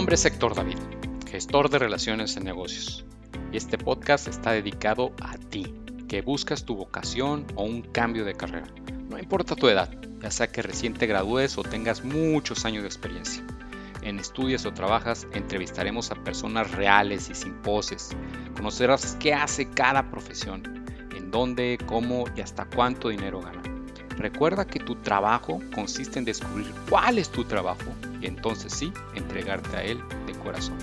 nombre es Héctor David, gestor de relaciones en negocios, y este podcast está dedicado a ti, que buscas tu vocación o un cambio de carrera. No importa tu edad, ya sea que recién te gradúes o tengas muchos años de experiencia. En estudios o trabajas, entrevistaremos a personas reales y sin poses. Conocerás qué hace cada profesión, en dónde, cómo y hasta cuánto dinero gana. Recuerda que tu trabajo consiste en descubrir cuál es tu trabajo y entonces sí, entregarte a él de corazón.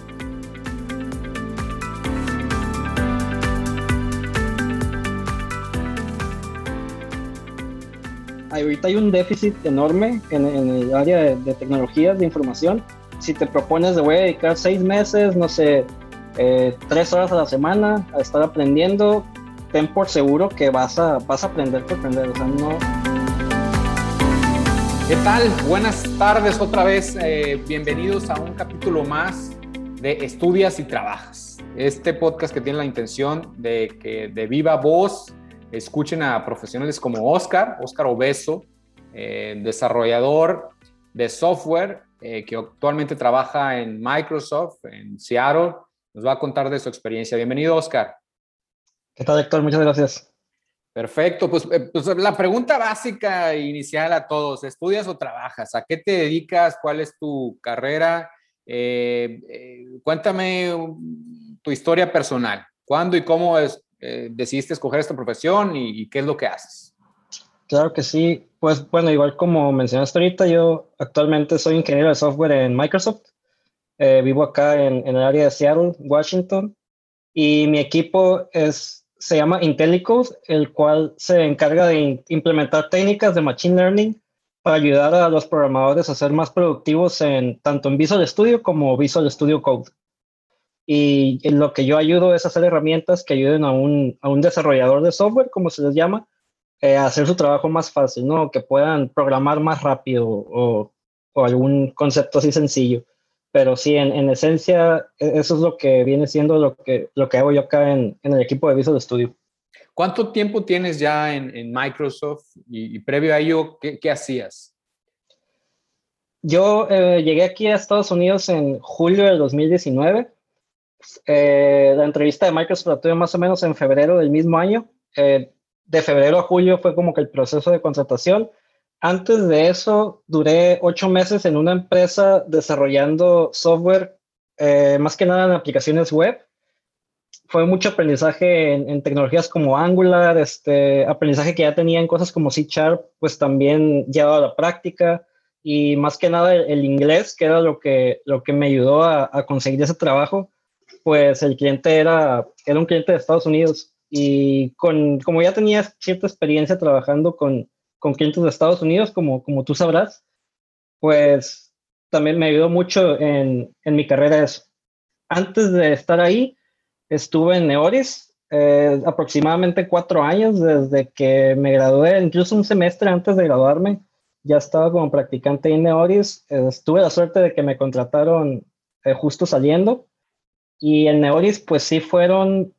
Ahorita hay un déficit enorme en, el área de, tecnologías de información. Si te propones de voy a dedicar seis meses, no sé, eh, tres horas a la semana a estar aprendiendo, ten por seguro que vas a, vas a aprender por aprender. O sea, no, ¿Qué tal? Buenas tardes otra vez. Eh, bienvenidos a un capítulo más de Estudias y Trabajas. Este podcast que tiene la intención de que de viva voz escuchen a profesionales como Oscar, Oscar Obeso, eh, desarrollador de software eh, que actualmente trabaja en Microsoft, en Seattle. Nos va a contar de su experiencia. Bienvenido, Oscar. ¿Qué tal, Héctor? Muchas gracias. Perfecto, pues, eh, pues, la pregunta básica inicial a todos, ¿estudias o trabajas? ¿A qué te dedicas? ¿Cuál es tu carrera? Eh, eh, cuéntame tu historia personal. ¿Cuándo y cómo decidiste escoger esta profesión y, qué es lo que haces? Claro que sí. Pues bueno, igual como mencionaste ahorita, yo actualmente soy ingeniero de software en Microsoft. vivo acá en el área de Seattle, Washington, y mi equipo es se llama IntelliCode, el cual se encarga de implementar técnicas de Machine Learning para ayudar a los programadores a ser más productivos en tanto en Visual Studio como Visual Studio Code. Y en lo que yo ayudo es hacer herramientas que ayuden a un, a un desarrollador de software, como se les llama, eh, a hacer su trabajo más fácil, ¿no? Que puedan programar más rápido o, o algún concepto así sencillo pero sí, en, en, esencia, e, eso es lo que viene siendo lo que, lo que hago yo acá en, en el equipo de Visual Studio. ¿Cuánto tiempo tienes ya en, en Microsoft y, previo a ello, ¿qué, qué hacías? Yo eh, llegué aquí a Estados Unidos en julio del 2019. Eh, la entrevista de Microsoft la tuve más o menos en febrero del mismo año. Eh, de febrero a julio fue como que el proceso de contratación antes de eso, duré ocho meses en una empresa desarrollando software, eh, más que nada en aplicaciones web. Fue mucho aprendizaje en, tecnologías como Angular, este, aprendizaje que ya tenía en cosas como C Sharp, pues también llevado a la práctica y más que nada el, inglés, que era lo que, lo que me ayudó a, a, conseguir ese trabajo, pues el cliente era, era un cliente de Estados Unidos y con, como ya tenía cierta experiencia trabajando con, con clientes de Estados Unidos, como, como tú sabrás, pues también me ayudó mucho en, en mi carrera eso. Antes de estar ahí, estuve en Neoris eh, aproximadamente cuatro años desde que me gradué, incluso un semestre antes de graduarme, ya estaba como practicante en Neoris. Eh, tuve la suerte de que me contrataron eh, justo saliendo. Y en Neoris, pues sí fueron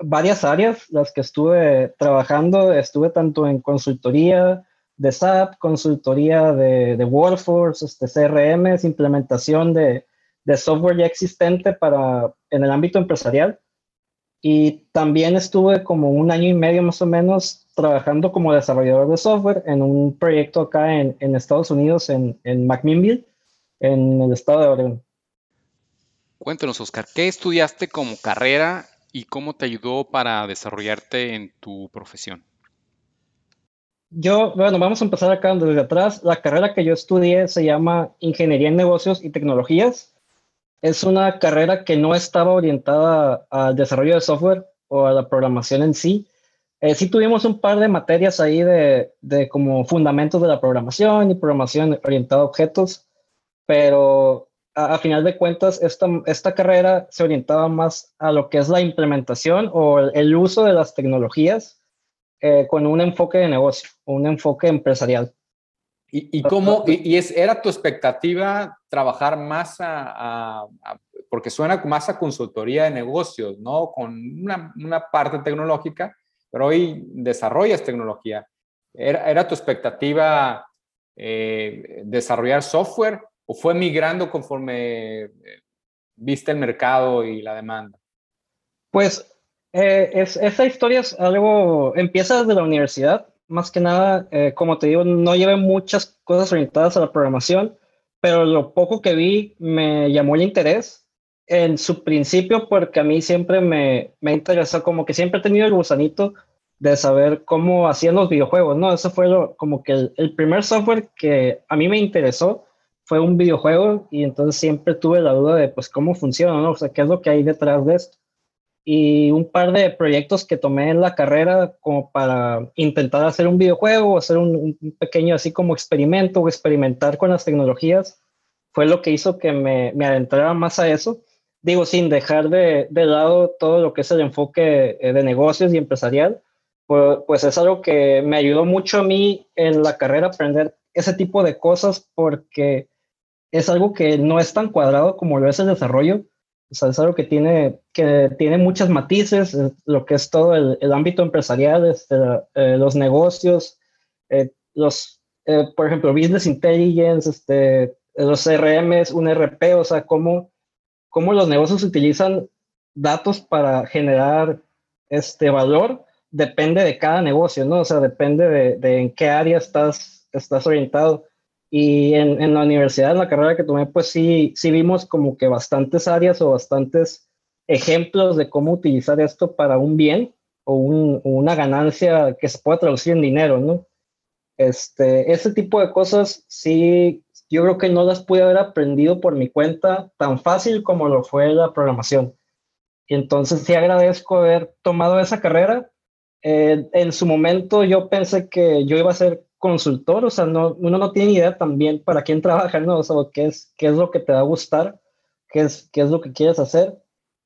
varias áreas las que estuve trabajando. Estuve tanto en consultoría de SAP, consultoría de, de Workforce, este, CRM, implementación de, de, software ya existente para, en el ámbito empresarial. Y también estuve como un año y medio más o menos trabajando como desarrollador de software en un proyecto acá en, en Estados Unidos, en, en McMinnville, en el estado de Oregon. Cuéntanos, Oscar, ¿qué estudiaste como carrera y cómo te ayudó para desarrollarte en tu profesión? Yo, bueno, vamos a empezar acá desde atrás. La carrera que yo estudié se llama Ingeniería en Negocios y Tecnologías. Es una carrera que no estaba orientada al desarrollo de software o a la programación en sí. Eh, sí tuvimos un par de materias ahí de, de como fundamentos de la programación y programación orientada a objetos, pero a, final de cuentas, esta, esta carrera se orientaba más a lo que es la implementación o el, uso de las tecnologías eh, con un enfoque de negocio, un enfoque empresarial. ¿Y, y cómo, y, es, era tu expectativa trabajar más a, porque suena más a consultoría de negocios, ¿no? Con una, una parte tecnológica, pero hoy desarrollas tecnología. ¿Era, era tu expectativa eh, desarrollar software o fue migrando conforme eh, viste el mercado y la demanda? Pues eh, es, esa historia es algo, empieza desde la universidad, más que nada, eh, como te digo, no llevé muchas cosas orientadas a la programación, pero lo poco que vi me llamó el interés en su principio porque a mí siempre me, me interesó, como que siempre he tenido el gusanito de saber cómo hacían los videojuegos, ¿no? Eso fue lo, como que el, el primer software que a mí me interesó fue un videojuego y entonces siempre tuve la duda de, pues, cómo funciona, ¿no? O sea, qué es lo que hay detrás de esto y un par de proyectos que tomé en la carrera como para intentar hacer un videojuego, hacer un, pequeño así como experimento o experimentar con las tecnologías, fue lo que hizo que me, me adentrara más a eso. Digo, sin dejar de, de, lado todo lo que es el enfoque eh, de negocios y empresarial, pues, pues es algo que me ayudó mucho a mí en la carrera aprender ese tipo de cosas porque es algo que no es tan cuadrado como lo es el desarrollo o sea, es algo que tiene, que tiene muchos matices, eh, lo que es todo el, el ámbito empresarial, este, eh, los negocios, eh, los, por ejemplo, Business Intelligence, este, los CRMs, un RP, o sea, cómo, cómo los negocios utilizan datos para generar este valor, depende de cada negocio, ¿no? O sea, depende de, de en qué área estás, estás orientado. Y en, en, la universidad, en la carrera que tomé, pues sí, sí vimos como que bastantes áreas o bastantes ejemplos de cómo utilizar esto para un bien o, un, una ganancia que se pueda traducir en dinero, ¿no? Este, ese tipo de cosas sí, yo creo que no las pude haber aprendido por mi cuenta tan fácil como lo fue la programación. Y entonces sí agradezco haber tomado esa carrera. Eh, en su momento yo pensé que yo iba a ser consultor, o sea, no, uno no tiene idea también para quién trabaja, ¿no? O sea, qué es, qué es lo que te va a gustar, qué es, qué es lo que quieres hacer,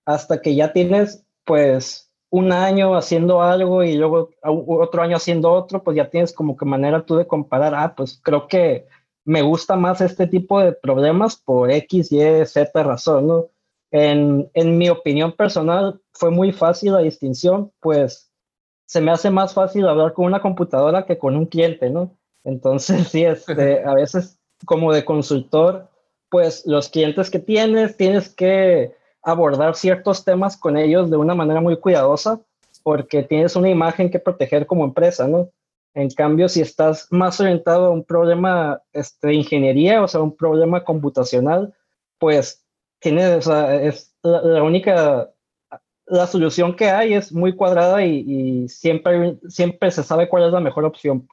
hasta que ya tienes, pues, un año haciendo algo y luego otro año haciendo otro, pues ya tienes como que manera tú de comparar, ah, pues creo que me gusta más este tipo de problemas por X, Y, Z razón, ¿no? En, en mi opinión personal, fue muy fácil la distinción, pues se me hace más fácil hablar con una computadora que con un cliente, ¿no? Entonces, sí, este, a veces como de consultor, pues los clientes que tienes, tienes que abordar ciertos temas con ellos de una manera muy cuidadosa, porque tienes una imagen que proteger como empresa, ¿no? En cambio, si estás más orientado a un problema este, de ingeniería, o sea, un problema computacional, pues tienes, o sea, es la única la solución que hay es muy cuadrada y, siempre, siempre se sabe cuál es la mejor opción.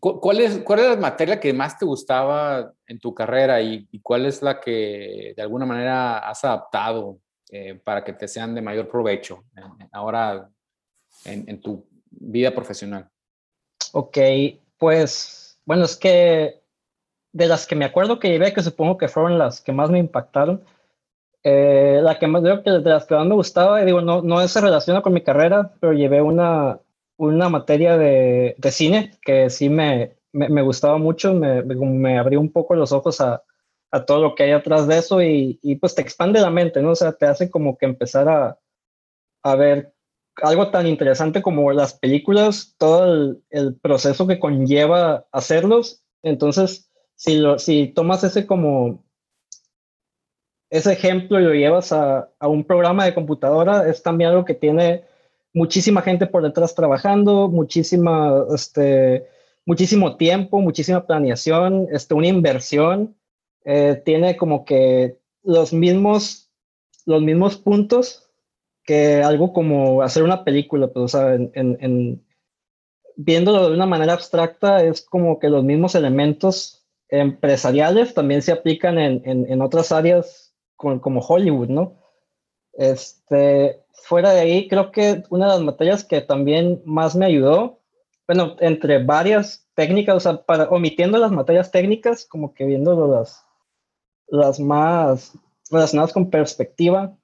¿Cuál es, ¿Cuál es la materia que más te gustaba en tu carrera y, cuál es la que de alguna manera has adaptado eh, para que te sean de mayor provecho ahora en, en, tu vida profesional? Ok, pues bueno, es que de las que me acuerdo que llevé, que supongo que fueron las que más me impactaron, eh, la que más, creo que de las que más me gustaba, digo, no, no se relaciona con mi carrera, pero llevé una, una materia de, de cine que sí me, me, me gustaba mucho, me, me, abrió un poco los ojos a, a, todo lo que hay atrás de eso y, y, pues te expande la mente, ¿no? O sea, te hace como que empezar a, a ver algo tan interesante como las películas, todo el, el proceso que conlleva hacerlos. Entonces, si, lo, si tomas ese como ese ejemplo lo llevas a, a, un programa de computadora, es también algo que tiene muchísima gente por detrás trabajando, muchísima, este, muchísimo tiempo, muchísima planeación, este, una inversión. Eh, tiene como que los mismos, los mismos puntos que algo como hacer una película, pues, o en, viéndolo de una manera abstracta, es como que los mismos elementos empresariales también se aplican en, en otras áreas como Hollywood, ¿no? Este, fuera de ahí, creo que una de las materias que también más me ayudó, bueno, entre varias técnicas, o sea, para, omitiendo las materias técnicas, como que viendo las, las más relacionadas con perspectiva,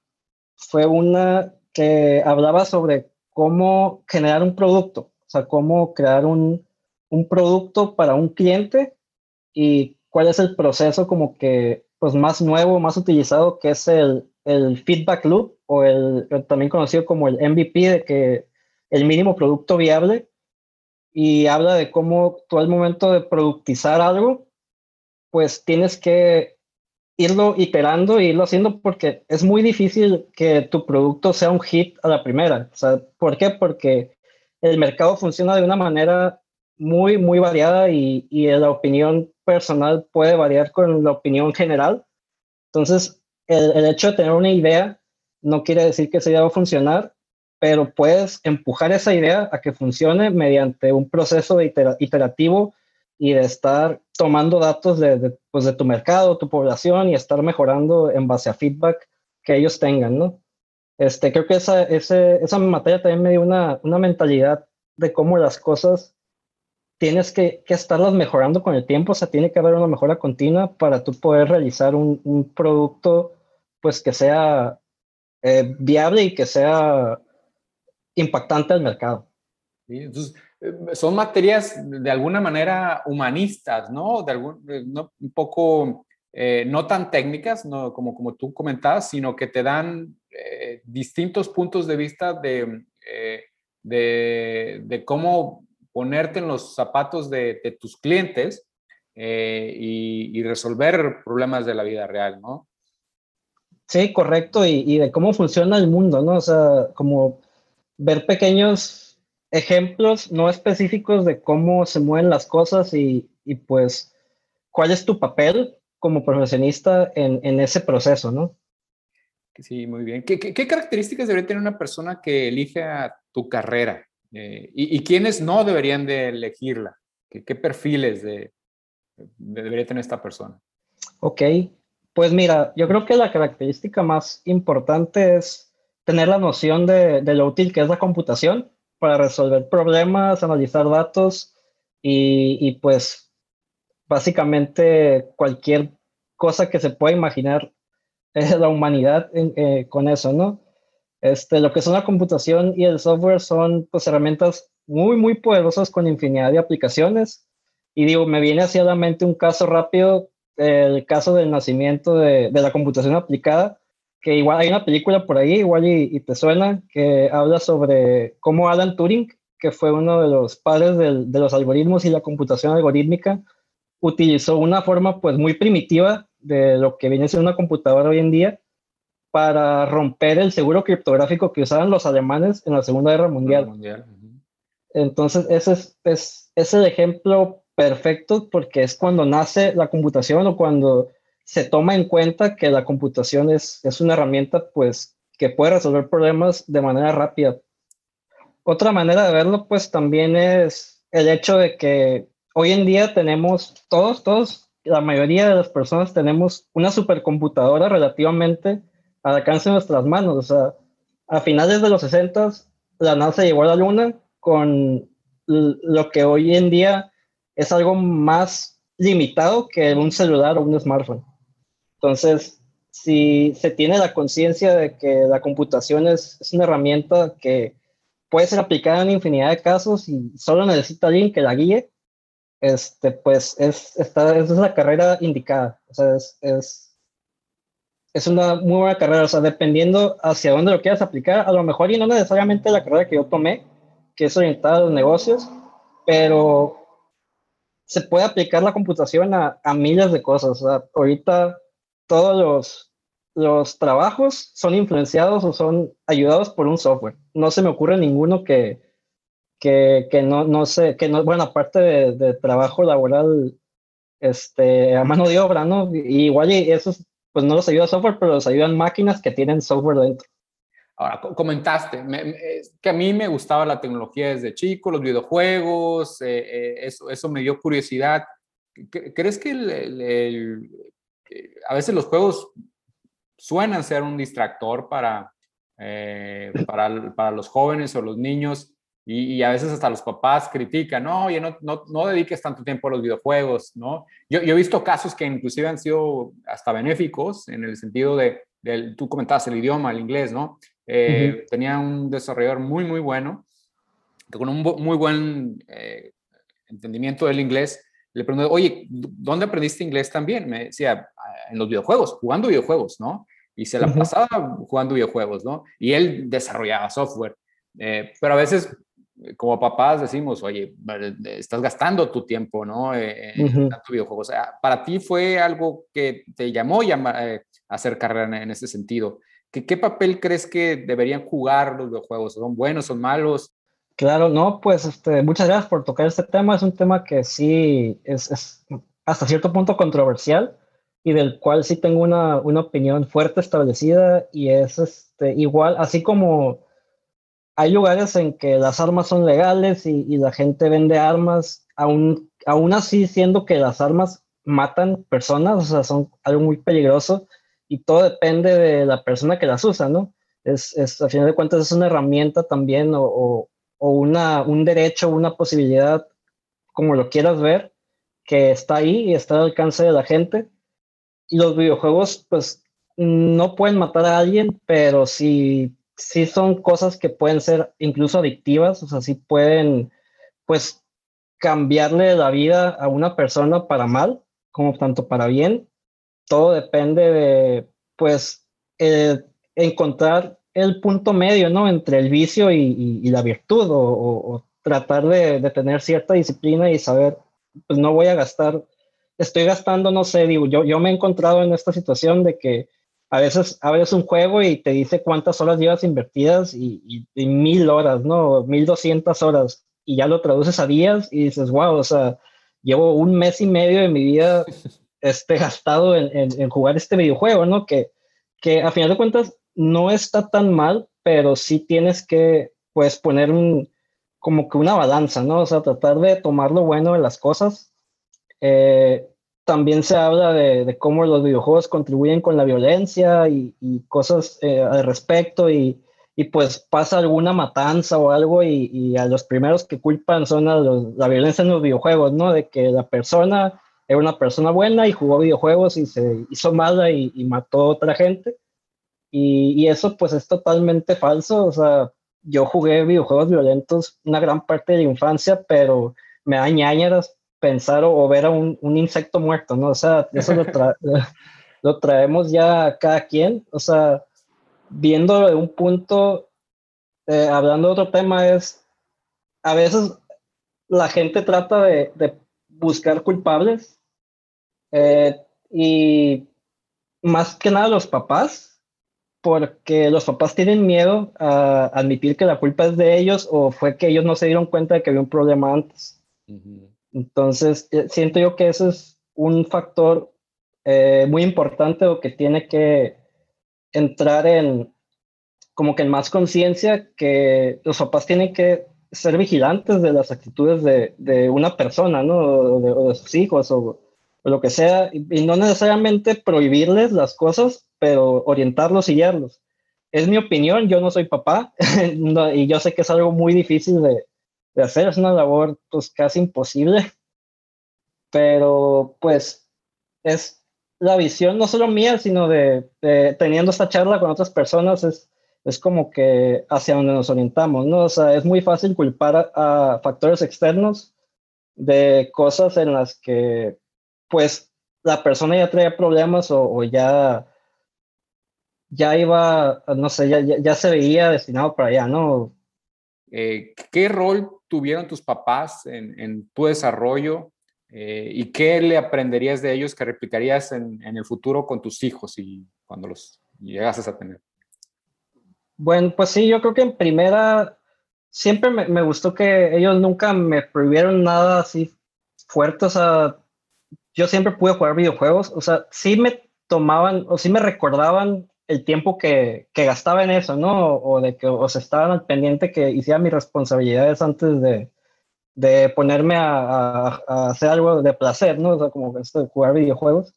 fue una que hablaba sobre cómo generar un producto, o sea, cómo crear un, un producto para un cliente y cuál es el proceso como que pues, más nuevo, más utilizado, que es el, el feedback loop o el, también conocido como el MVP, de que el mínimo producto viable, y habla de cómo tú al momento de productizar algo, pues tienes que irlo iterando e irlo haciendo porque es muy difícil que tu producto sea un hit a la primera. O sea, ¿Por qué? Porque el mercado funciona de una manera muy, muy variada y, y la opinión personal puede variar con la opinión general. Entonces, el, hecho de tener una idea no quiere decir que esa idea va a funcionar, pero puedes empujar esa idea a que funcione mediante un proceso iterativo y de estar tomando datos de, pues de tu mercado, tu población y estar mejorando en base a feedback que ellos tengan, ¿no? Este, creo que esa, ese, esa materia también me dio una, una mentalidad de cómo las cosas tienes que, que, estarlas mejorando con el tiempo, o sea, tiene que haber una mejora continua para tú poder realizar un, un producto pues que sea eh, viable y que sea impactante al mercado. entonces, eh, son materias de alguna manera humanistas, ¿no? De algún, eh, no, un poco no tan técnicas, no, como, como tú comentabas, sino que te dan distintos puntos de vista de, de, de, cómo ponerte en los zapatos de, de tus clientes y, y, resolver problemas de la vida real, ¿no? Sí, correcto, y, y, de cómo funciona el mundo, ¿no? O sea, como ver pequeños ejemplos no específicos de cómo se mueven las cosas y, y pues cuál es tu papel como profesionista en, en, ese proceso, ¿no? Sí, muy bien. ¿Qué, qué, qué características debería tener una persona que elige tu carrera? Eh, y, y, quiénes no deberían de elegirla? ¿Qué, qué perfiles de, de debería tener esta persona? Ok, pues mira, yo creo que la característica más importante es tener la noción de, de, lo útil que es la computación para resolver problemas, analizar datos y, y pues básicamente cualquier cosa que se pueda imaginar es la humanidad eh, con eso, ¿no? Este, lo que son la computación y el software son pues herramientas muy, muy poderosas con infinidad de aplicaciones. Y digo, me viene hacia la mente un caso rápido el caso del nacimiento de, de, la computación aplicada, que igual hay una película por ahí, igual y, y, te suena, que habla sobre cómo Alan Turing, que fue uno de los padres del, de los algoritmos y la computación algorítmica, utilizó una forma pues muy primitiva de lo que viene siendo una computadora hoy en día para romper el seguro criptográfico que usaban los alemanes en la Segunda Guerra Mundial. mundial. Entonces, ese es, es, es el ejemplo perfecto porque es cuando nace la computación o cuando se toma en cuenta que la computación es, es una herramienta pues que puede resolver problemas de manera rápida. Otra manera de verlo pues también es el hecho de que hoy en día tenemos todos, todos, la mayoría de las personas tenemos una supercomputadora relativamente al alcance de nuestras manos. O sea, a finales de los 60 la NASA llegó a la Luna con lo que hoy en día es algo más limitado que un celular o un smartphone. Entonces, si se tiene la conciencia de que la computación es, es, una herramienta que puede ser aplicada en infinidad de casos y solo necesita alguien que la guíe, este, pues es, esta, es la carrera indicada. O sea, es, es, es una muy buena carrera. O sea, dependiendo hacia dónde lo quieras aplicar, a lo mejor y no necesariamente la carrera que yo tomé, que es orientada a los negocios, pero se puede aplicar la computación a, a miles de cosas. O sea, ahorita todos los, los trabajos son influenciados o son ayudados por un software. No se me ocurre ninguno que, que, que no, no sé, que no, bueno, aparte de, trabajo laboral este, a mano de obra, ¿no? Igual y esos, pues no los ayuda software, pero los ayudan máquinas que tienen software dentro. Ahora, comentaste me, me, que a mí me gustaba la tecnología desde chico, los videojuegos, eh, eh, eso, eso me dio curiosidad. ¿Crees que el, a veces los juegos suenan ser un distractor para, eh, para, para, los jóvenes o los niños? Y, y, a veces hasta los papás critican, no, oye, no, no, no dediques tanto tiempo a los videojuegos, ¿no? Yo, yo, he visto casos que inclusive han sido hasta benéficos en el sentido de, de tú comentabas el idioma, el inglés, ¿no? Eh, uh -huh. Tenía un desarrollador muy, muy bueno, con un muy buen eh, entendimiento del inglés. Le pregunté, oye, ¿dónde aprendiste inglés también? Me decía, ah, en los videojuegos, jugando videojuegos, ¿no? Y se la uh -huh. pasaba jugando videojuegos, ¿no? Y él desarrollaba software. Eh, pero a veces como papás decimos, oye, estás gastando tu tiempo, ¿no? Eh, en tu videojuego. O sea, para ti fue algo que te llamó a hacer carrera en, ese sentido. ¿Qué, ¿Qué papel crees que deberían jugar los videojuegos? ¿Son buenos, son malos? Claro, no, pues este, muchas gracias por tocar este tema. Es un tema que sí es, es hasta cierto punto controversial y del cual sí tengo una, una opinión fuerte establecida y es este, igual, así como hay lugares en que las armas son legales y, la gente vende armas, aún, aún así siendo que las armas matan personas, o sea, son algo muy peligroso y todo depende de la persona que las usa, ¿no? Es, es a final de cuentas es una herramienta también o, o una, un derecho, una posibilidad, como lo quieras ver, que está ahí y está al alcance de la gente. Y los videojuegos, pues, no pueden matar a alguien, pero sí, sí son cosas que pueden ser incluso adictivas, o sea, sí pueden, pues, cambiarle la vida a una persona para mal, como tanto para bien. Todo depende de, pues, eh, encontrar el punto medio, ¿no? Entre el vicio y, la virtud, o, tratar de, tener cierta disciplina y saber, pues no voy a gastar, estoy gastando, no sé, digo, yo, yo me he encontrado en esta situación de que a veces abres un juego y te dice cuántas horas llevas invertidas y, mil horas, ¿no? Mil doscientas horas, y ya lo traduces a días y dices, wow, o sea, llevo un mes y medio de mi vida este, gastado en, en jugar este videojuego, ¿no? Que, que a final de cuentas no está tan mal, pero sí tienes que, pues, poner un, como que una balanza, ¿no? O sea, tratar de tomar lo bueno de las cosas. Eh, también se habla de, cómo los videojuegos contribuyen con la violencia y, cosas eh, al respecto y, pues pasa alguna matanza o algo y, a los primeros que culpan son la violencia en los videojuegos, ¿no? De que la persona era una persona buena y jugó videojuegos y se hizo mala y, mató a otra gente. Y, eso pues es totalmente falso. O sea, yo jugué videojuegos violentos una gran parte de la infancia, pero me da ñañeras pensar o, ver a un, insecto muerto, ¿no? O sea, eso lo, traemos ya a cada quien. O sea, viendo de un punto, eh, hablando de otro tema, es a veces la gente trata de, buscar culpables eh, y más que nada los papás porque los papás tienen miedo a admitir que la culpa es de ellos o fue que ellos no se dieron cuenta de que había un problema antes. Entonces, eh, siento yo que eso es un factor eh, muy importante o que tiene que entrar en como que en más conciencia que los papás tienen que ser vigilantes de las actitudes de, de una persona, ¿no? O de, sus hijos o, o, lo que sea, y, no necesariamente prohibirles las cosas, pero orientarlos y guiarlos. Es mi opinión, yo no soy papá y yo sé que es algo muy difícil de, de, hacer, es una labor pues casi imposible, pero pues es la visión no solo mía, sino de, teniendo esta charla con otras personas, es, es como que hacia donde nos orientamos, ¿no? O sea, es muy fácil culpar a, factores externos de cosas en las que pues la persona ya traía problemas o, o ya ya iba, no sé, ya, ya, se veía destinado para allá, ¿no? Eh, ¿Qué rol tuvieron tus papás en, tu desarrollo eh, y qué le aprenderías de ellos que replicarías en, en, el futuro con tus hijos y cuando los llegases a tener? Bueno, pues sí, yo creo que en primera siempre me, me gustó que ellos nunca me prohibieron nada así fuerte, o sea, yo siempre pude jugar videojuegos, o sea, sí me tomaban o sí me recordaban el tiempo que, que, gastaba en eso, ¿no? O, de que os estaban al pendiente que hiciera mis responsabilidades antes de, de ponerme a, a, hacer algo de placer, ¿no? O sea, como esto de jugar videojuegos.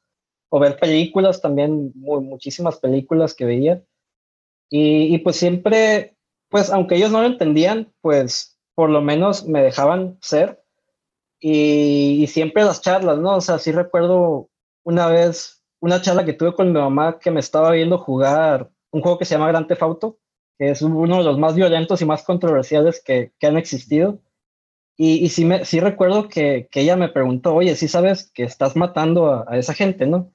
O ver películas también, muchísimas películas que veía. Y, y, pues siempre, pues aunque ellos no lo entendían, pues por lo menos me dejaban ser. Y, y siempre las charlas, ¿no? O sea, sí recuerdo una vez una charla que tuve con mi mamá que me estaba viendo jugar un juego que se llama Grand Theft Auto, que es uno de los más violentos y más controversiales que, que han existido. Y, y sí, me, sí recuerdo que, que, ella me preguntó, oye, sí sabes que estás matando a, a, esa gente, ¿no?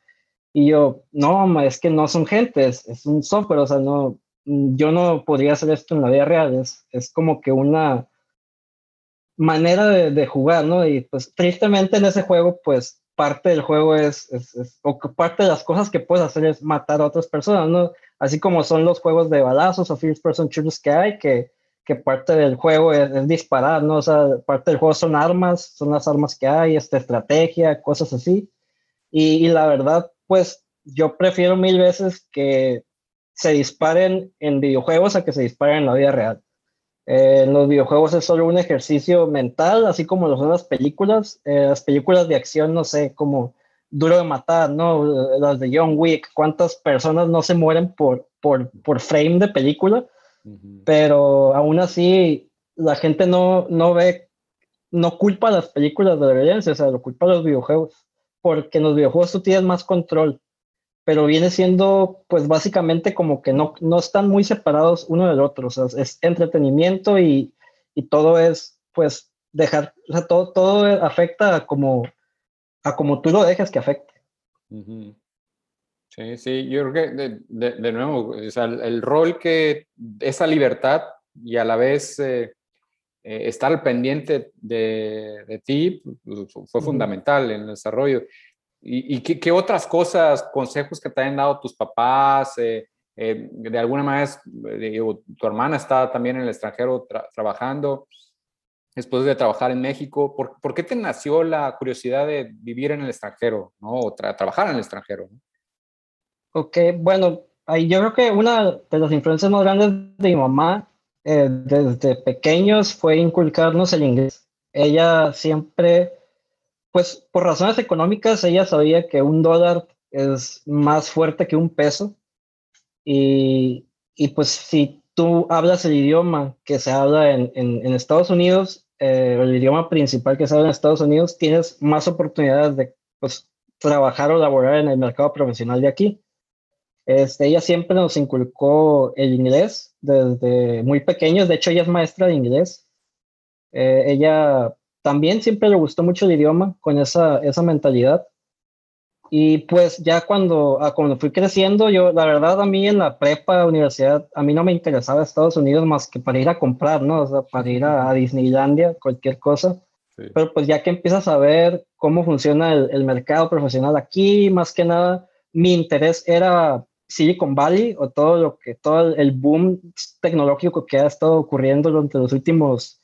Y yo, no, es que no son gente, es, un software, o sea, no, yo no podría hacer esto en la vida real, es, es como que una, manera de, jugar, ¿no? Y pues tristemente en ese juego, pues parte del juego es, o parte de las cosas que puedes hacer es matar a otras personas, ¿no? Así como son los juegos de balazos o first person shooters que hay, que, que parte del juego es, disparar, ¿no? O sea, parte del juego son armas, son las armas que hay, esta estrategia, cosas así. Y la verdad, pues yo prefiero mil veces que se disparen en videojuegos a que se disparen en la vida real. Eh, en los videojuegos es solo un ejercicio mental, así como lo son las películas. Eh, las películas de acción, no sé, como Duro de Matar, ¿no? Las de John Wick, cuántas personas no se mueren por, por, por frame de película, pero aún así la gente no, no ve, no culpa a las películas de la violencia, o sea, lo culpa a los videojuegos, porque en los videojuegos tú tienes más control pero viene siendo pues básicamente como que no, no están muy separados uno del otro, o sea, es entretenimiento y, y todo es pues dejar, o sea, todo, todo afecta a como, a como tú lo dejas que afecte. Sí, sí, yo creo que de, de, nuevo, o sea, el, rol que esa libertad y a la vez eh, eh, estar pendiente de, de ti pues, fue fundamental en el desarrollo. ¿Y, qué, otras cosas, consejos que te han dado tus papás? Eh, eh, de alguna manera, tu hermana está también en el extranjero trabajando, después de trabajar en México. ¿Por, ¿Por, qué te nació la curiosidad de vivir en el extranjero, ¿no? o trabajar en el extranjero? Ok, bueno, ahí yo creo que una de las influencias más grandes de mi mamá eh, desde pequeños fue inculcarnos el inglés. Ella siempre pues por razones económicas ella sabía que un dólar es más fuerte que un peso y, y pues si tú hablas el idioma que se habla en, en, Estados Unidos, eh, el idioma principal que se habla en Estados Unidos, tienes más oportunidades de pues, trabajar o laborar en el mercado profesional de aquí. Este, ella siempre nos inculcó el inglés desde muy pequeños, de hecho ella es maestra de inglés. Eh, ella también siempre le gustó mucho el idioma con esa, esa mentalidad. Y pues ya cuando, ah, cuando fui creciendo, yo, la verdad, a mí en la prepa, universidad, a mí no me interesaba Estados Unidos más que para ir a comprar, ¿no? O sea, para ir a, Disneylandia, cualquier cosa. Pero pues ya que empiezas a ver cómo funciona el, el, mercado profesional aquí, más que nada, mi interés era Silicon Valley o todo lo que, todo el boom tecnológico que ha estado ocurriendo durante los últimos,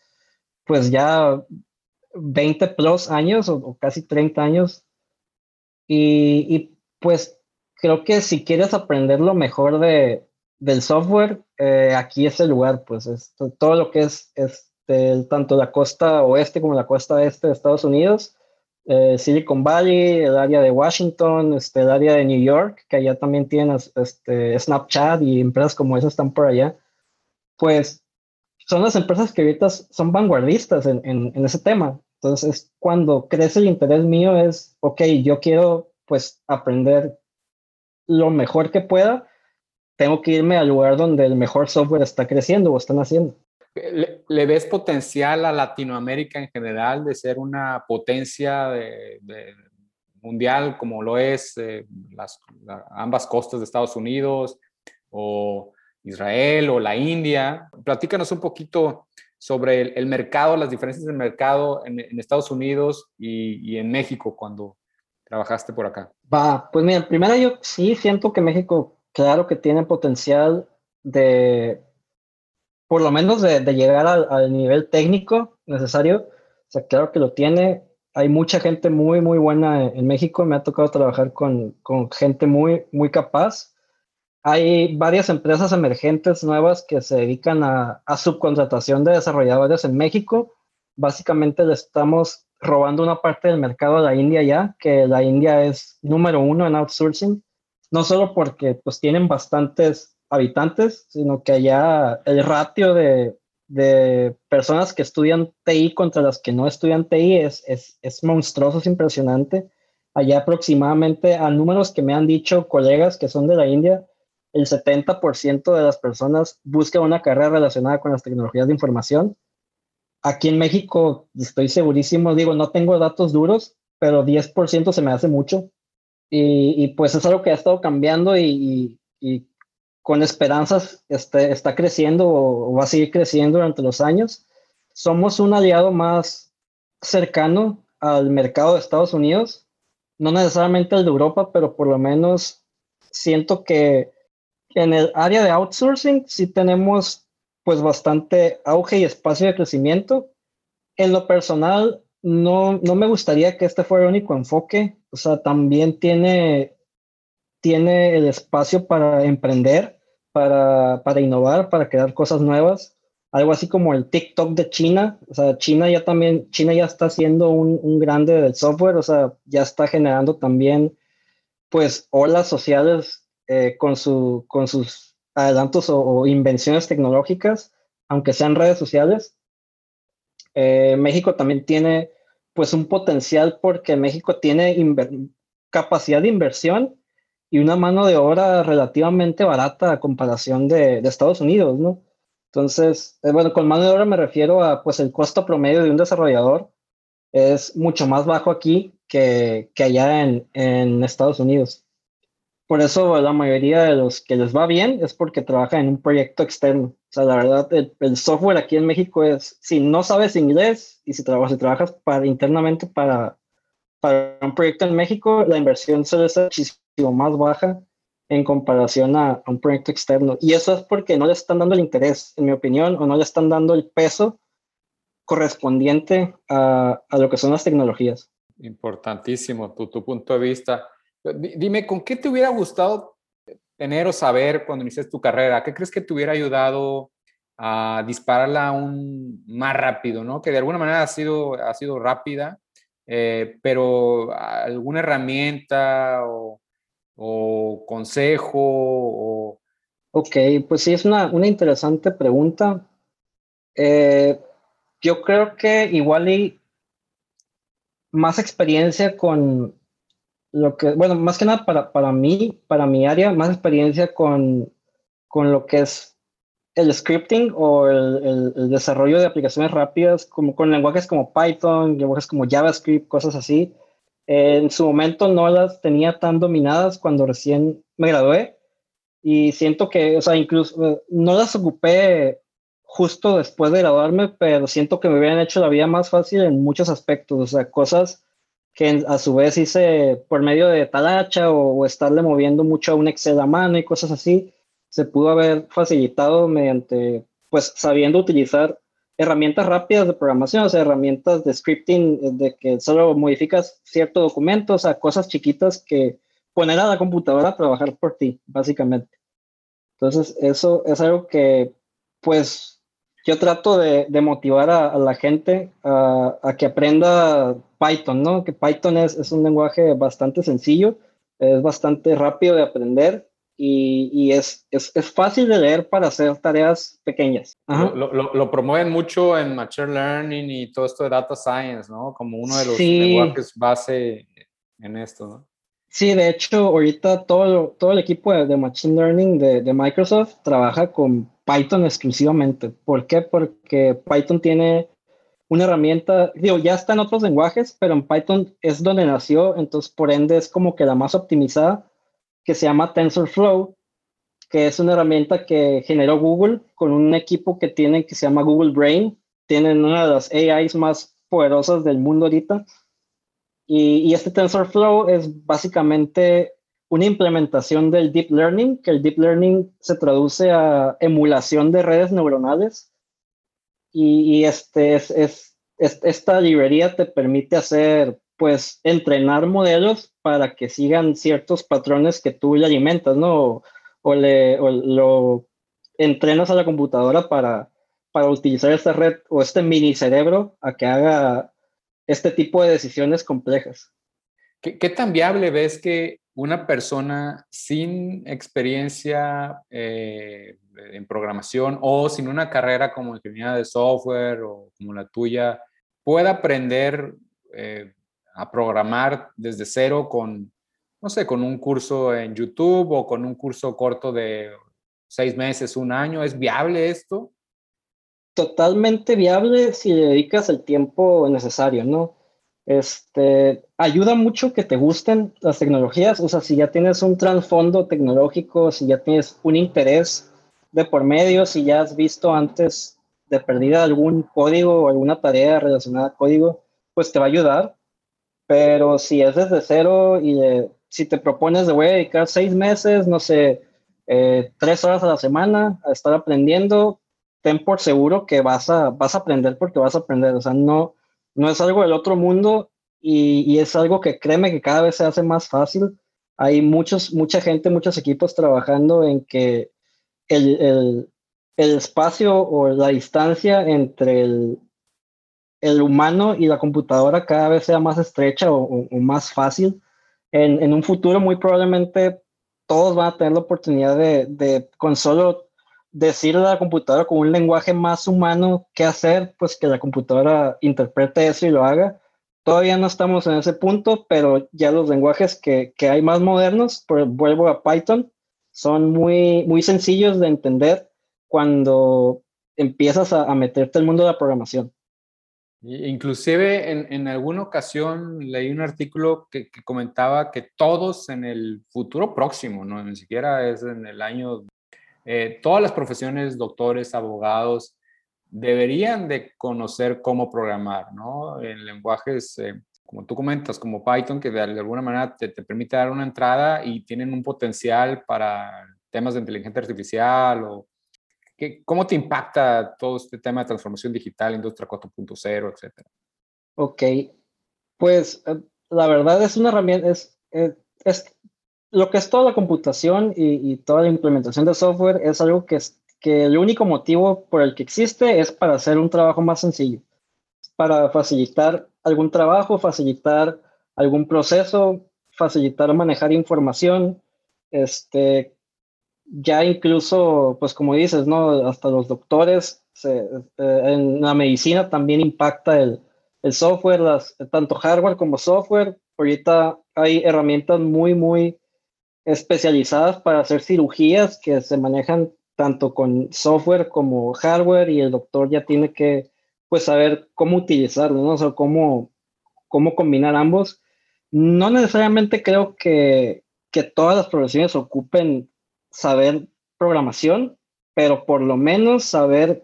pues ya 20 plus años o, casi 30 años. Y, pues creo que si quieres aprender lo mejor de, del software, eh, aquí es el lugar, pues es, todo lo que es este, tanto la costa oeste como la costa este de Estados Unidos, eh, Silicon Valley, el área de Washington, este, el área de New York, que allá también tienen este, Snapchat y empresas como esas están por allá, pues son las empresas que ahorita son vanguardistas en, en, ese tema. Entonces, cuando crece el interés mío es, ok, yo quiero pues aprender lo mejor que pueda, tengo que irme al lugar donde el mejor software está creciendo o están haciendo. ¿Le, ves potencial a Latinoamérica en general de ser una potencia de, mundial como lo es eh, las, ambas costas de Estados Unidos o Israel o la India. Platícanos un poquito sobre el, mercado, las diferencias del mercado en, Estados Unidos y, en México cuando trabajaste por acá. Va, pues mira, primero yo sí siento que México, claro que tiene potencial de, por lo menos de, llegar al, nivel técnico necesario. O sea, claro que lo tiene. Hay mucha gente muy, muy buena en, México. Me ha tocado trabajar con, con gente muy, muy capaz hay varias empresas emergentes nuevas que se dedican a, subcontratación de desarrolladores en México. Básicamente le estamos robando una parte del mercado a la India ya, que la India es número uno en outsourcing, no solo porque pues tienen bastantes habitantes, sino que allá el ratio de, personas que estudian TI contra las que no estudian TI es, es, es monstruoso, es impresionante. Allá aproximadamente a números que me han dicho colegas que son de la India, el 70% de las personas busca una carrera relacionada con las tecnologías de información. Aquí en México estoy segurísimo, digo, no tengo datos duros, pero 10% se me hace mucho. Y, pues es algo que ha estado cambiando y, con esperanzas este, está creciendo o, va a seguir creciendo durante los años. somos un aliado más cercano al mercado de Estados Unidos, no necesariamente al de Europa, pero por lo menos siento que en el área de outsourcing sí tenemos pues bastante auge y espacio de crecimiento. En lo personal, no, no me gustaría que este fuera el único enfoque, o sea, también tiene, tiene el espacio para emprender, para, para innovar, para crear cosas nuevas algo así como el TikTok de China. O sea, China ya también, China ya está siendo un, un, grande del software, o sea, ya está generando también, pues, olas sociales eh, con, su, con sus adelantos o, invenciones tecnológicas, aunque sean redes sociales. Eh, México también tiene, pues, un potencial porque México tiene capacidad de inversión y una mano de obra relativamente barata a comparación de, de Estados Unidos, ¿no? Entonces, eh, bueno, con mano de obra me refiero a, pues, el costo promedio de un desarrollador es mucho más bajo aquí que, que allá en, en, Estados Unidos. Por eso la mayoría de los que les va bien es porque trabajan en un proyecto externo. O sea, la verdad, el, software aquí en México es, si no sabes inglés y si trabajas, si trabajas para, internamente para, para un proyecto en México, la inversión suele ser muchísimo más baja en comparación a, un proyecto externo. Y eso es porque no le están dando el interés, en mi opinión, o no le están dando el peso correspondiente a, a lo que son las tecnologías. Importantísimo tu, tu punto de vista. Dime, ¿con qué te hubiera gustado tener o saber cuando iniciaste tu carrera? ¿Qué crees que te hubiera ayudado a dispararla aún más rápido, ¿no? Que de alguna manera ha sido, ha sido rápida, eh, pero alguna herramienta o consejo? O... Ok, pues sí, es una, una interesante pregunta. Eh, yo creo que igual y más experiencia con lo que, bueno, más que nada para, para mí, para mi área, más experiencia con, con lo que es el scripting o el, el, desarrollo de aplicaciones rápidas, como con lenguajes como Python, lenguajes como JavaScript, cosas así. En su momento no las tenía tan dominadas cuando recién me gradué y siento que, o sea, incluso eh, no las ocupé justo después de graduarme, pero siento que me hubieran hecho la vida más fácil en muchos aspectos, o sea, cosas que a su vez hice por medio de talacha o, o estarle moviendo mucho a un Excel a mano y cosas así, se pudo haber facilitado mediante, pues, sabiendo utilizar herramientas rápidas de programación, o sea, herramientas de scripting, eh, de que solo modificas ciertos documentos a cosas chiquitas que poner a la computadora a trabajar por ti, básicamente. Entonces, eso es algo que, pues, yo trato de, de motivar a, la gente a, a, que aprenda Python, ¿no? Que Python es, es un lenguaje bastante sencillo, es bastante rápido de aprender y, es, es, es, fácil de leer para hacer tareas pequeñas. Lo, lo, lo, promueven mucho en Machine Learning y todo esto de Data Science, ¿no? Como uno de los lenguajes base en esto, ¿no? Sí, de hecho, ahorita todo, todo el equipo de, Machine Learning de, de, Microsoft trabaja con Python exclusivamente. ¿Por qué? Porque Python tiene una herramienta, digo, ya está en otros lenguajes, pero en Python es donde nació, entonces por ende es como que la más optimizada que se llama TensorFlow, que es una herramienta que generó Google con un equipo que tiene que se llama Google Brain. Tienen una de las AIs más poderosas del mundo ahorita. Y, y este TensorFlow es básicamente una implementación del Deep Learning, que el Deep Learning se traduce a emulación de redes neuronales. Y, este es, es, esta librería te permite hacer pues entrenar modelos para que sigan ciertos patrones que tú le alimentas, ¿no? O, le, lo entrenas a la computadora para, para utilizar esta red o este mini cerebro a que haga este tipo de decisiones complejas. ¿Qué, qué tan viable ves que una persona sin experiencia eh, en programación o sin una carrera como ingeniería de software o como la tuya pueda aprender eh, a programar desde cero con, no sé, con un curso en YouTube o con un curso corto de seis meses, un año? ¿Es viable esto? Totalmente viable si le dedicas el tiempo necesario, ¿no? Este, ayuda mucho que te gusten las tecnologías, o sea, si ya tienes un trasfondo tecnológico, si ya tienes un interés de por medio, si ya has visto antes de perdida algún código o alguna tarea relacionada a código, pues te va a ayudar. Pero si es desde cero y si te propones de voy a dedicar seis meses, no sé, eh, tres horas a la semana a estar aprendiendo, ten por seguro que vas a, vas a aprender porque vas a aprender. O sea, no, no es algo del otro mundo y, y es algo que créeme que cada vez se hace más fácil. Hay muchos, mucha gente, muchos equipos trabajando en que el, el, el espacio o la distancia entre el, el, humano y la computadora cada vez sea más estrecha o, más fácil. En, en, un futuro muy probablemente todos van a tener la oportunidad de, de con solo decirle a la computadora con un lenguaje más humano qué hacer, pues que la computadora interprete eso y lo haga. Todavía no estamos en ese punto, pero ya los lenguajes que, que hay más modernos, por, vuelvo a Python, son muy, muy sencillos de entender cuando empiezas a, a meterte el mundo de la programación. Inclusive en, en, alguna ocasión leí un artículo que, que, comentaba que todos en el futuro próximo, no ni siquiera es en el año eh, todas las profesiones, doctores, abogados, deberían de conocer cómo programar, ¿no? En lenguajes, eh, como tú comentas, como Python, que de, alguna manera te, te, permite dar una entrada y tienen un potencial para temas de inteligencia artificial o ¿qué, ¿cómo te impacta todo este tema de transformación digital, industria 4.0, etcétera? Ok, pues eh, la verdad es una herramienta, es, es, es lo que es toda la computación y, toda la implementación de software es algo que, es, que el único motivo por el que existe es para hacer un trabajo más sencillo, para facilitar algún trabajo, facilitar algún proceso, facilitar manejar información, este, ya incluso, pues como dices, ¿no? Hasta los doctores, eh, en la medicina también impacta el, el software, tanto hardware como software. Ahorita hay herramientas muy, muy especializadas para hacer cirugías que se manejan tanto con software como hardware y el doctor ya tiene que pues saber cómo utilizarlo, ¿no? O cómo, cómo combinar ambos. No necesariamente creo que, que todas las profesiones ocupen saber programación, pero por lo menos saber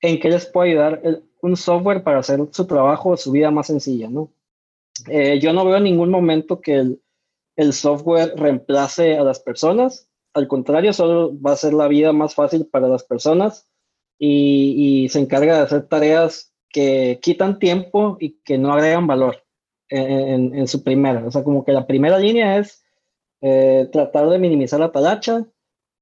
en qué les puede ayudar un software para hacer su trabajo, su vida más sencilla, ¿no? Eh, yo no veo en ningún momento que el, el software reemplace a las personas. Al contrario, solo va a ser la vida más fácil para las personas y, se encarga de hacer tareas que quitan tiempo y que no agregan valor en su primera. O sea, como que la primera línea es eh, tratar de minimizar la talacha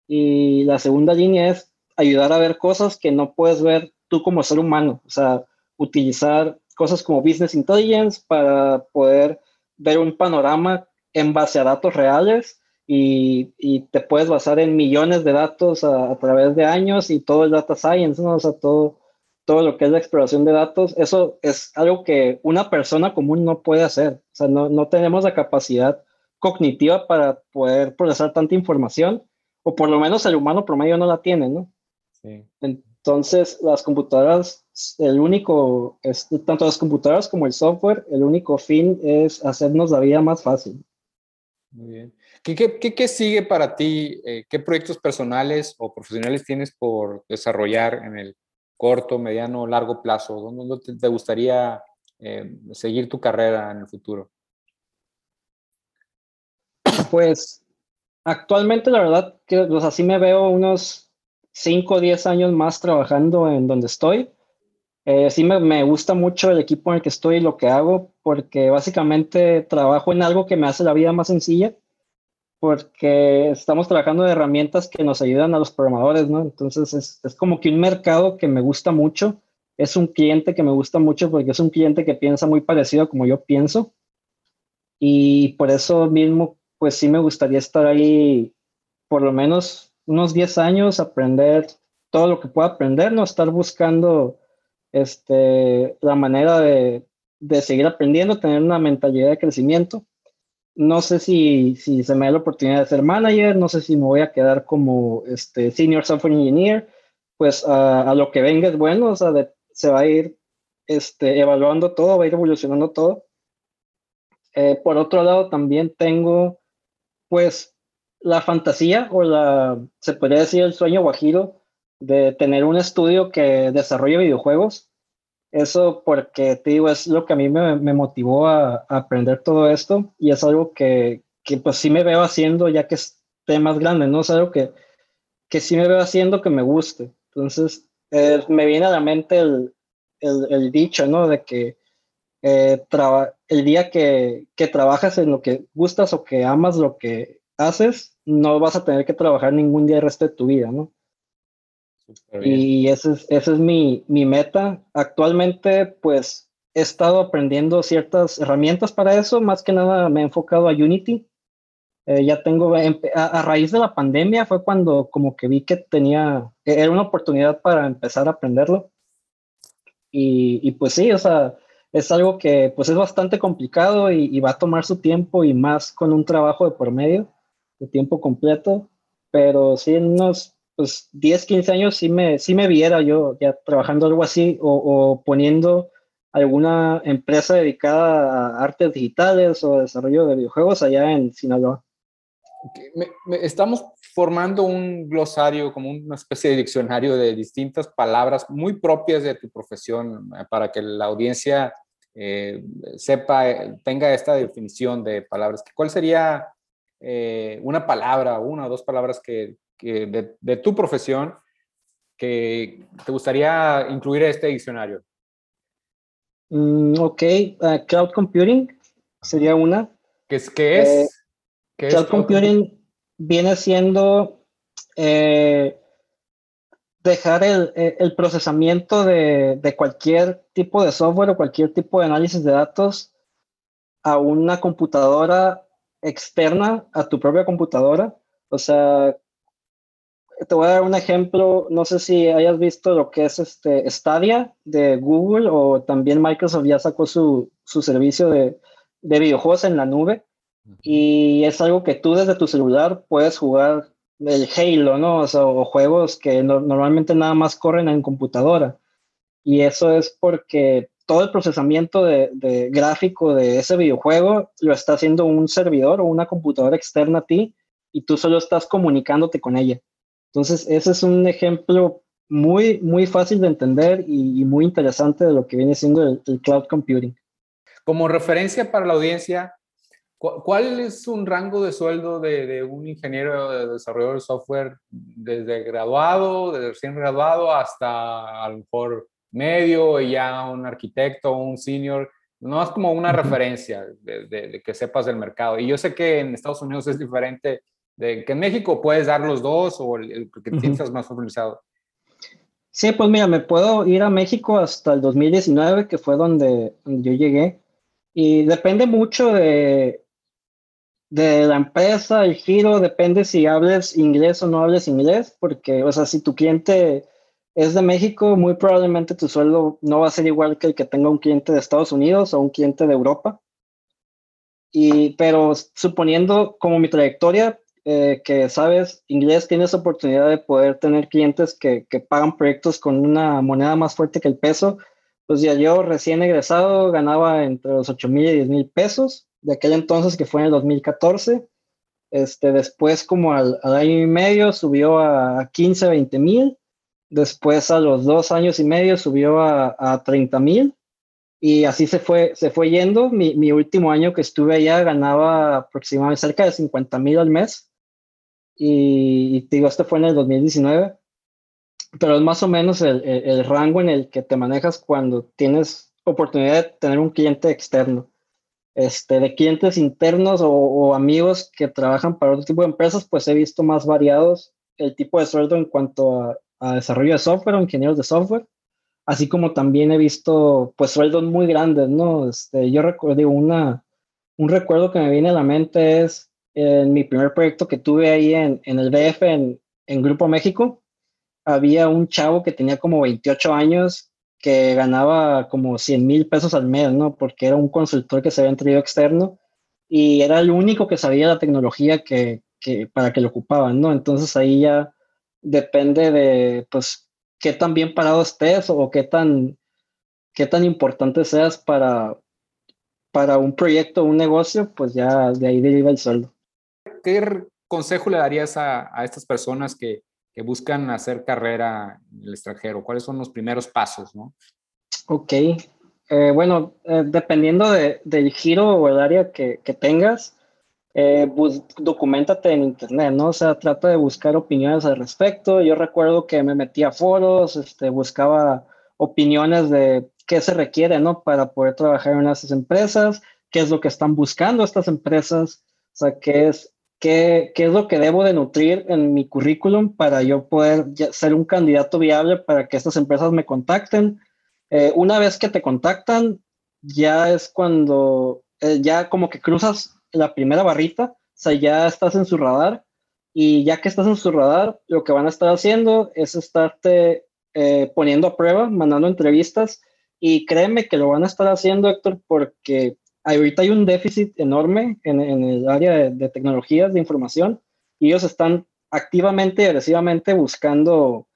y la segunda línea es ayudar a ver cosas que no puedes ver tú como ser humano. O sea, utilizar cosas como business intelligence para poder ver un panorama en base a datos reales y, y te puedes basar en millones de datos a, a, través de años y todo el data science, ¿no? O sea, todo, todo lo que es la exploración de datos, eso es algo que una persona común no puede hacer. O sea, no, no tenemos la capacidad cognitiva para poder procesar tanta información, o por lo menos el humano promedio no la tiene, ¿no? Sí. Entonces, las computadoras, el único, es, tanto las computadoras como el software, el único fin es hacernos la vida más fácil. Muy bien. ¿Qué, qué, qué sigue para ti? Eh, ¿Qué proyectos personales o profesionales tienes por desarrollar en el corto, mediano, largo plazo? ¿Dónde te, gustaría eh, seguir tu carrera en el futuro? Pues actualmente la verdad que así me veo unos 5 o 10 años más trabajando en donde estoy. Eh, sí me, me, gusta mucho el equipo en el que estoy y lo que hago, porque básicamente trabajo en algo que me hace la vida más sencilla, porque estamos trabajando de herramientas que nos ayudan a los programadores, ¿no? Entonces es, es como que un mercado que me gusta mucho, es un cliente que me gusta mucho porque es un cliente que piensa muy parecido a como yo pienso, y por eso mismo, pues sí me gustaría estar ahí por lo menos unos 10 años, aprender todo lo que pueda aprender, no estar buscando este, la manera de, de, seguir aprendiendo, tener una mentalidad de crecimiento. No sé si, si se me da la oportunidad de ser manager, no sé si me voy a quedar como este, senior software engineer, pues a, a lo que venga es bueno, o sea, de, se va a ir este, evaluando todo, va a ir evolucionando todo. Eh, por otro lado, también tengo, pues, la fantasía o la, se podría decir, el sueño guajiro de tener un estudio que desarrolle videojuegos. Eso porque, te digo, es lo que a mí me, motivó a, aprender todo esto y es algo que, que, pues sí me veo haciendo ya que esté más grande, ¿no? Es algo que, que sí me veo haciendo que me guste. Entonces, eh, me viene a la mente el, el, el dicho, ¿no? De que eh, el día que, que trabajas en lo que gustas o que amas lo que haces, no vas a tener que trabajar ningún día el resto de tu vida, ¿no? Y esa es, ese es mi, mi, meta. Actualmente, pues, he estado aprendiendo ciertas herramientas para eso. Más que nada me he enfocado a Unity. Eh, ya tengo, a, raíz de la pandemia fue cuando como que vi que tenía, era una oportunidad para empezar a aprenderlo. Y, y pues sí, o sea, es algo que pues es bastante complicado y, y, va a tomar su tiempo y más con un trabajo de por medio, de tiempo completo. Pero sí, en unos pues 10, 15 años sí me, sí me viera yo ya trabajando algo así o, o poniendo alguna empresa dedicada a artes digitales o desarrollo de videojuegos allá en Sinaloa. estamos formando un glosario, como una especie de diccionario de distintas palabras muy propias de tu profesión eh, para que la audiencia eh, sepa, eh, tenga esta definición de palabras. ¿Cuál sería eh, una palabra, una o dos palabras que de, tu profesión que te gustaría incluir en este diccionario? Mm, ok, uh, cloud computing sería una. ¿Qué es? Qué es? Eh, cloud, computing viene siendo eh, dejar el, el procesamiento de, de, cualquier tipo de software o cualquier tipo de análisis de datos a una computadora externa a tu propia computadora. O sea, te voy a dar un ejemplo, no sé si hayas visto lo que es este Stadia de Google o también Microsoft ya sacó su, su servicio de, de, videojuegos en la nube y es algo que tú desde tu celular puedes jugar el Halo, ¿no? O, sea, o juegos que normalmente nada más corren en computadora. Y eso es porque todo el procesamiento de, de gráfico de ese videojuego lo está haciendo un servidor o una computadora externa a ti y tú solo estás comunicándote con ella. Entonces, ese es un ejemplo muy, muy fácil de entender y, muy interesante de lo que viene siendo el, cloud computing. Como referencia para la audiencia, ¿cuál es un rango de sueldo de, un ingeniero de desarrollador de software desde graduado, desde recién graduado hasta a lo mejor medio y ya un arquitecto, un senior? No es como una referencia de, de, que sepas del mercado. Y yo sé que en Estados Unidos es diferente de que en México puedes dar los dos o el, que tienes más formalizado. Sí, pues mira, me puedo ir a México hasta el 2019, que fue donde, yo llegué, y depende mucho de, de la empresa, el giro, depende si hables inglés o no hables inglés, porque, o sea, si tu cliente es de México, muy probablemente tu sueldo no va a ser igual que el que tenga un cliente de Estados Unidos o un cliente de Europa. Y, pero suponiendo como mi trayectoria, eh, que sabes inglés, tienes oportunidad de poder tener clientes que, que, pagan proyectos con una moneda más fuerte que el peso. Pues ya yo recién egresado ganaba entre los 8 mil y 10 mil pesos, de aquel entonces que fue en el 2014. Este, después como al, año y medio subió a 15, 20 mil. Después a los dos años y medio subió a, a 30 mil y así se fue, se fue yendo. Mi, mi, último año que estuve allá ganaba aproximadamente cerca de 50 mil al mes y, te digo, este fue en el 2019, pero es más o menos el, el, rango en el que te manejas cuando tienes oportunidad de tener un cliente externo. Este, de clientes internos o, o, amigos que trabajan para otro tipo de empresas, pues he visto más variados el tipo de sueldo en cuanto a, a desarrollo de software o ingenieros de software, así como también he visto pues sueldos muy grandes, ¿no? Este, yo recuerdo, una, un recuerdo que me viene a la mente es en mi primer proyecto que tuve ahí en, en el DF, en, en, Grupo México, había un chavo que tenía como 28 años que ganaba como 100 mil pesos al mes, ¿no? Porque era un consultor que se había traído externo y era el único que sabía la tecnología que, que, para que lo ocupaban, ¿no? Entonces ahí ya depende de, pues, qué tan bien parado estés o qué tan, qué tan importante seas para, para un proyecto, un negocio, pues ya de ahí deriva el sueldo. ¿Qué consejo le darías a, a estas personas que, que buscan hacer carrera en el extranjero? ¿Cuáles son los primeros pasos? ¿no? Ok, eh, bueno, eh, dependiendo del giro o el área que, que tengas, eh, documentate en internet, ¿no? O sea, trata de buscar opiniones al respecto. Yo recuerdo que me metía a foros, este, buscaba opiniones de qué se requiere, ¿no? Para poder trabajar en esas empresas, qué es lo que están buscando estas empresas, o sea, qué es, qué, es lo que debo de nutrir en mi currículum para yo poder ser un candidato viable para que estas empresas me contacten. Eh, una vez que te contactan, ya es cuando, eh, ya como que cruzas la primera barrita, o sea, ya estás en su radar y ya que estás en su radar, lo que van a estar haciendo es estarte eh, poniendo a prueba, mandando entrevistas y créeme que lo van a estar haciendo, Héctor, porque ahorita hay un déficit enorme en, el área de, tecnologías de información y ellos están activamente y agresivamente buscando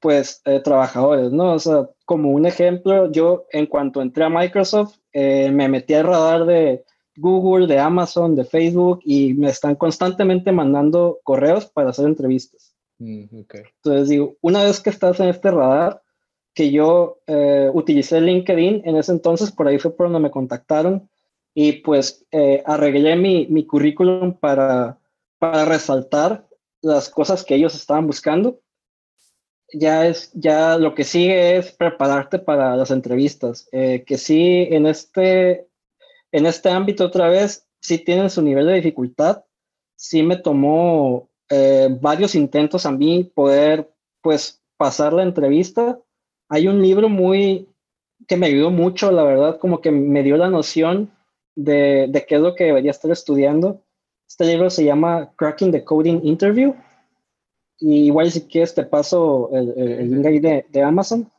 pues eh, trabajadores, ¿no? O sea, como un ejemplo, yo en cuanto entré a Microsoft, eh, me metí al radar de Google, de Amazon, de Facebook y me están constantemente mandando correos para hacer entrevistas. Mm, Entonces digo, una vez que estás en este radar, que yo eh, utilicé LinkedIn en ese entonces, por ahí fue por donde me contactaron y pues eh, arreglé mi, mi currículum para, para resaltar las cosas que ellos estaban buscando. Ya es, ya lo que sigue es prepararte para las entrevistas, eh, que sí en este en este ámbito otra vez, sí tiene su nivel de dificultad. Sí me tomó eh, varios intentos a mí poder, pues, pasar la entrevista. Hay un libro muy que me ayudó mucho, la verdad, como que me dio la noción de, de qué es lo que debería estar estudiando. Este libro se llama Cracking the Coding Interview. Y igual si quieres te paso el, el link ahí de, de, Amazon.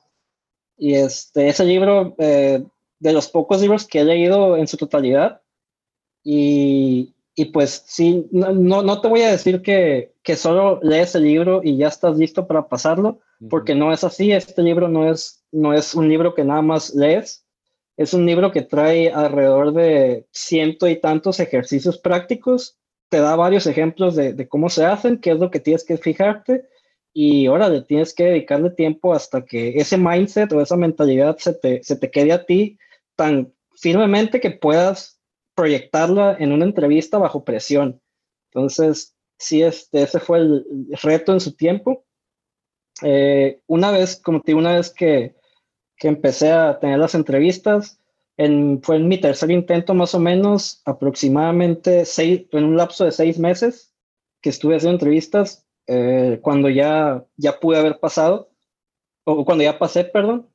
Y este, ese libro eh, de los pocos libros que he leído en su totalidad. Y, y pues sí, no, no, te voy a decir que, que, solo lees el libro y ya estás listo para pasarlo, porque no es así. Este libro no es, no es un libro que nada más lees. Es un libro que trae alrededor de ciento y tantos ejercicios prácticos. Te da varios ejemplos de, cómo se hacen, qué es lo que tienes que fijarte y ahora le tienes que dedicarle tiempo hasta que ese mindset o esa mentalidad se te, se te quede a ti tan firmemente que puedas proyectarla en una entrevista bajo presión. Entonces, sí, este, ese fue el reto en su tiempo. Eh, una vez, como te digo, una vez que, que empecé a tener las entrevistas, en, fue en mi tercer intento más o menos, aproximadamente seis, en un lapso de seis meses que estuve haciendo entrevistas, eh, cuando ya, ya pude haber pasado, o cuando ya pasé, perdón,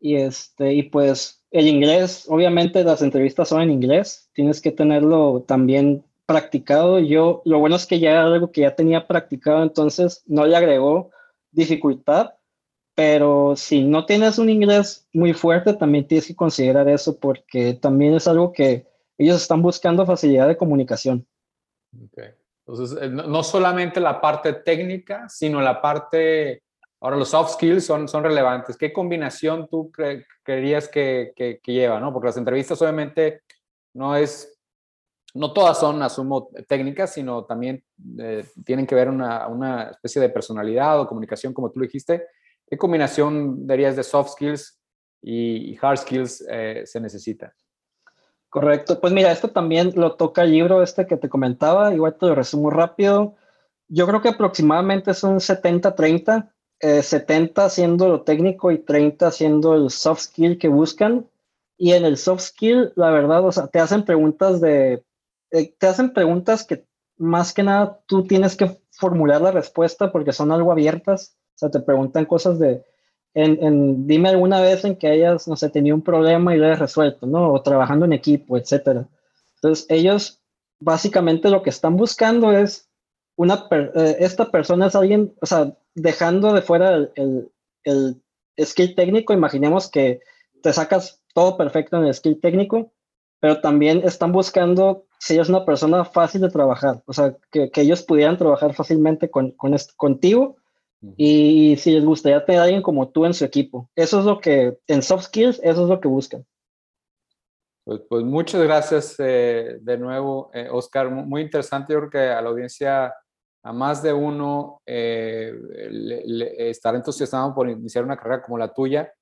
y, este, y pues el inglés, obviamente las entrevistas son en inglés, tienes que tenerlo también practicado. Yo, lo bueno es que ya era algo que ya tenía practicado, entonces no le agregó dificultad, pero si no tienes un inglés muy fuerte, también tienes que considerar eso porque también es algo que ellos están buscando facilidad de comunicación. Okay. Entonces, eh, no solamente la parte técnica, sino la parte Ahora, los soft skills son, son relevantes. ¿Qué combinación tú creerías que, que, lleva? ¿no? Porque las entrevistas obviamente no es, no todas son, asumo, técnicas, sino también eh, tienen que ver una, una especie de personalidad o comunicación, como tú lo dijiste. ¿Qué combinación dirías de soft skills y, hard skills eh, se necesita? Correcto. Pues mira, esto también lo toca el libro este que te comentaba. Igual te lo resumo rápido. Yo creo que aproximadamente son 70-30 70 eh, siendo lo técnico y 30 siendo el soft skill que buscan. Y en el soft skill, la verdad, o sea, te hacen preguntas de, eh, te hacen preguntas que más que nada tú tienes que formular la respuesta porque son algo abiertas. O sea, te preguntan cosas de, en, dime alguna vez en que hayas, no sé, tenido un problema y lo hayas resuelto, ¿no? O trabajando en equipo, etcétera. Entonces, ellos básicamente lo que están buscando es una, eh, esta persona es alguien, o sea, dejando de fuera el, el, skill técnico, imaginemos que te sacas todo perfecto en el skill técnico, pero también están buscando si eres una persona fácil de trabajar, o sea, que, que ellos pudieran trabajar fácilmente con, con contigo y si les gustaría tener a alguien como tú en su equipo. Eso es lo que, en soft skills, eso es lo que buscan. Pues, pues muchas gracias eh, de nuevo, eh, Oscar. Muy interesante, yo creo que a la audiencia a más de uno eh, estar entusiasmado por iniciar una carrera como la tuya.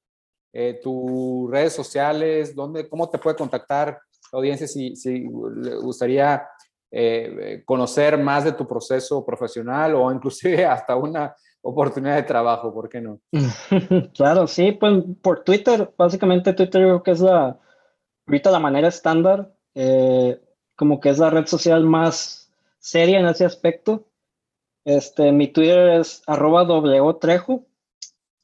Eh, tus redes sociales, ¿dónde, ¿cómo te puede contactar la audiencia si, si le gustaría eh, conocer más de tu proceso profesional o inclusive hasta una oportunidad de trabajo, ¿por qué no? claro, sí, pues por Twitter, básicamente Twitter creo que es la, ahorita la manera estándar, como que es la red social más seria en ese aspecto. Este, mi Twitter es arroba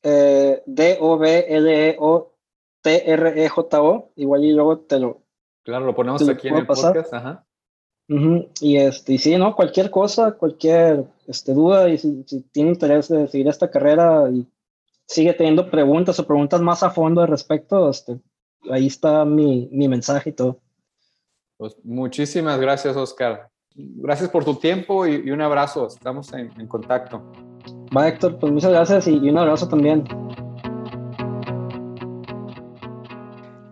eh, D-O-B-L-E-O-T-R-E-J-O, igual y luego te lo... Claro, lo ponemos aquí en el podcast, ajá. Y, este, y sí, ¿no? Cualquier cosa, cualquier este, duda, y si, tiene interés de seguir esta carrera y sigue teniendo preguntas o preguntas más a fondo al respecto, este, ahí está mi, mi mensaje y todo. Pues muchísimas gracias, Oscar gracias por tu tiempo y, un abrazo. Estamos en, contacto. Va, Héctor, pues muchas gracias y, y un abrazo también.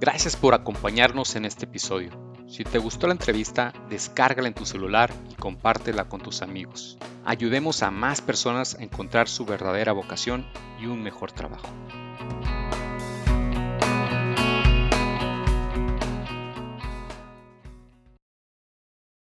Gracias por acompañarnos en este episodio. Si te gustó la entrevista, descárgala en tu celular y compártela con tus amigos. Ayudemos a más personas a encontrar su verdadera vocación y un mejor trabajo.